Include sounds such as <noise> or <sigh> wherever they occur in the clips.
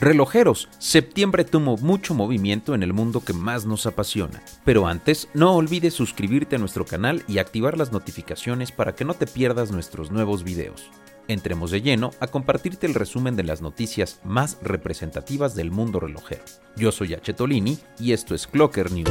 Relojeros, septiembre tuvo mucho movimiento en el mundo que más nos apasiona. Pero antes, no olvides suscribirte a nuestro canal y activar las notificaciones para que no te pierdas nuestros nuevos videos. Entremos de lleno a compartirte el resumen de las noticias más representativas del mundo relojero. Yo soy H. Tolini y esto es Clocker News.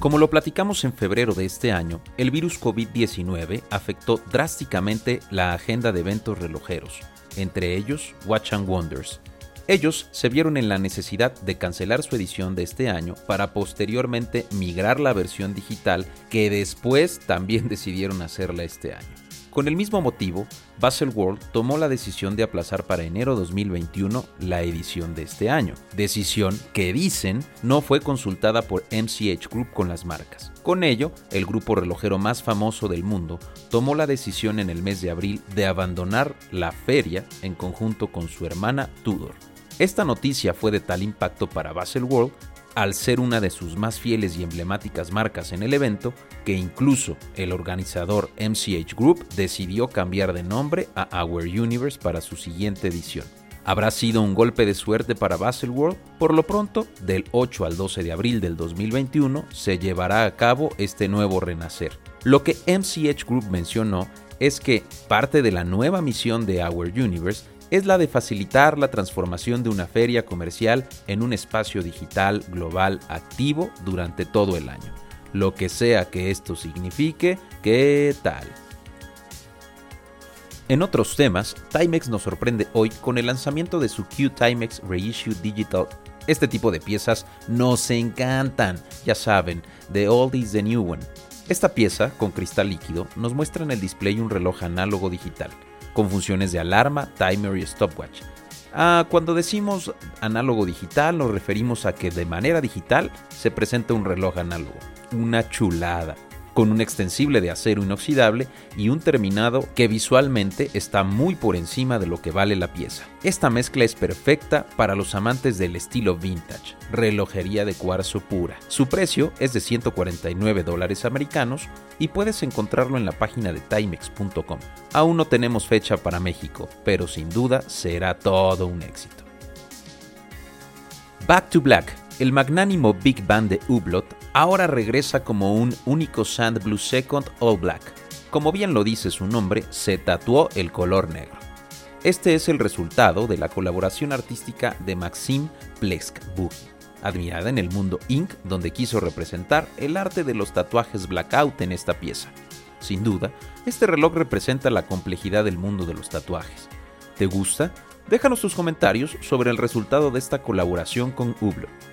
Como lo platicamos en febrero de este año, el virus COVID-19 afectó drásticamente la agenda de eventos relojeros entre ellos Watch and Wonders. Ellos se vieron en la necesidad de cancelar su edición de este año para posteriormente migrar la versión digital que después también <laughs> decidieron hacerla este año. Con el mismo motivo, Baselworld tomó la decisión de aplazar para enero 2021 la edición de este año, decisión que dicen no fue consultada por MCH Group con las marcas. Con ello, el grupo relojero más famoso del mundo tomó la decisión en el mes de abril de abandonar la feria en conjunto con su hermana Tudor. Esta noticia fue de tal impacto para Baselworld al ser una de sus más fieles y emblemáticas marcas en el evento, que incluso el organizador MCH Group decidió cambiar de nombre a Our Universe para su siguiente edición. Habrá sido un golpe de suerte para Baselworld. Por lo pronto, del 8 al 12 de abril del 2021 se llevará a cabo este nuevo renacer. Lo que MCH Group mencionó es que parte de la nueva misión de Our Universe es la de facilitar la transformación de una feria comercial en un espacio digital global activo durante todo el año. Lo que sea que esto signifique, ¿qué tal? En otros temas, Timex nos sorprende hoy con el lanzamiento de su Q-Timex Reissue Digital. Este tipo de piezas nos encantan, ya saben, The Old is the New One. Esta pieza, con cristal líquido, nos muestra en el display un reloj análogo digital con funciones de alarma, timer y stopwatch. Ah, cuando decimos análogo digital nos referimos a que de manera digital se presenta un reloj análogo. Una chulada con un extensible de acero inoxidable y un terminado que visualmente está muy por encima de lo que vale la pieza. Esta mezcla es perfecta para los amantes del estilo vintage, relojería de cuarzo pura. Su precio es de 149 dólares americanos y puedes encontrarlo en la página de timex.com. Aún no tenemos fecha para México, pero sin duda será todo un éxito. Back to Black, el magnánimo Big Band de Hublot ahora regresa como un único Sand Blue Second All Black. Como bien lo dice su nombre, se tatuó el color negro. Este es el resultado de la colaboración artística de Maxime Plesk Boogie, admirada en el mundo Inc., donde quiso representar el arte de los tatuajes blackout en esta pieza. Sin duda, este reloj representa la complejidad del mundo de los tatuajes. ¿Te gusta? Déjanos tus comentarios sobre el resultado de esta colaboración con Hublot.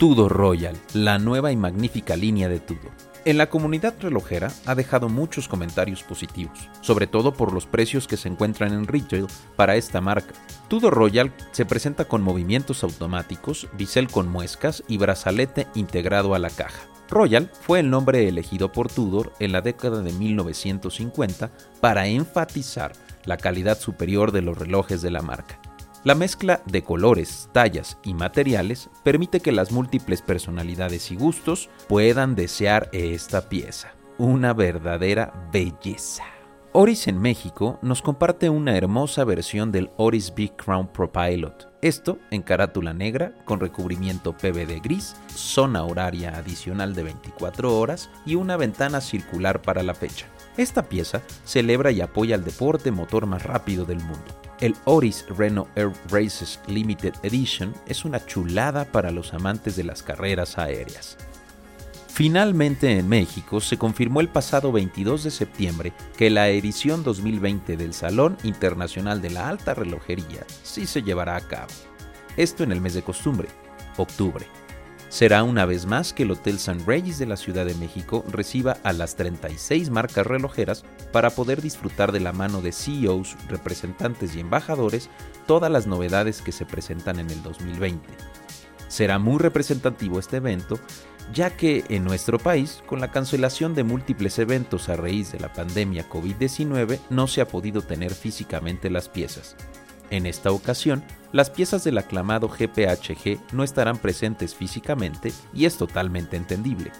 Tudor Royal, la nueva y magnífica línea de Tudor. En la comunidad relojera ha dejado muchos comentarios positivos, sobre todo por los precios que se encuentran en retail para esta marca. Tudor Royal se presenta con movimientos automáticos, bisel con muescas y brazalete integrado a la caja. Royal fue el nombre elegido por Tudor en la década de 1950 para enfatizar la calidad superior de los relojes de la marca. La mezcla de colores, tallas y materiales permite que las múltiples personalidades y gustos puedan desear esta pieza. Una verdadera belleza. Oris en México nos comparte una hermosa versión del Oris Big Crown Pro Pilot. Esto en carátula negra con recubrimiento PVD gris, zona horaria adicional de 24 horas y una ventana circular para la fecha. Esta pieza celebra y apoya al deporte motor más rápido del mundo. El Oris Renault Air Races Limited Edition es una chulada para los amantes de las carreras aéreas. Finalmente en México se confirmó el pasado 22 de septiembre que la edición 2020 del Salón Internacional de la Alta Relojería sí se llevará a cabo. Esto en el mes de costumbre, octubre. Será una vez más que el Hotel San Reyes de la Ciudad de México reciba a las 36 marcas relojeras para poder disfrutar de la mano de CEOs, representantes y embajadores todas las novedades que se presentan en el 2020. Será muy representativo este evento, ya que en nuestro país, con la cancelación de múltiples eventos a raíz de la pandemia COVID-19, no se ha podido tener físicamente las piezas. En esta ocasión, las piezas del aclamado GPHG no estarán presentes físicamente y es totalmente entendible.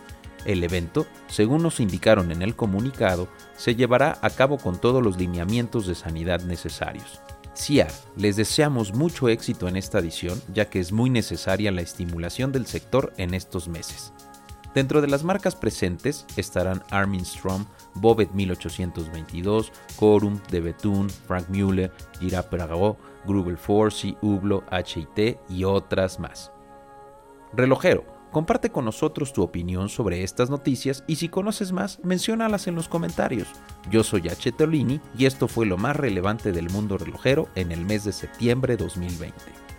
El evento, según nos indicaron en el comunicado, se llevará a cabo con todos los lineamientos de sanidad necesarios. CIA, les deseamos mucho éxito en esta edición, ya que es muy necesaria la estimulación del sector en estos meses. Dentro de las marcas presentes estarán Armin Strom, Bobet 1822, Corum, De Betún, Frank Mueller, Gira Peragó, Grubel Force, Ublo, HIT y otras más. Relojero, comparte con nosotros tu opinión sobre estas noticias y si conoces más, menciónalas en los comentarios. Yo soy H. Tolini y esto fue lo más relevante del mundo relojero en el mes de septiembre 2020.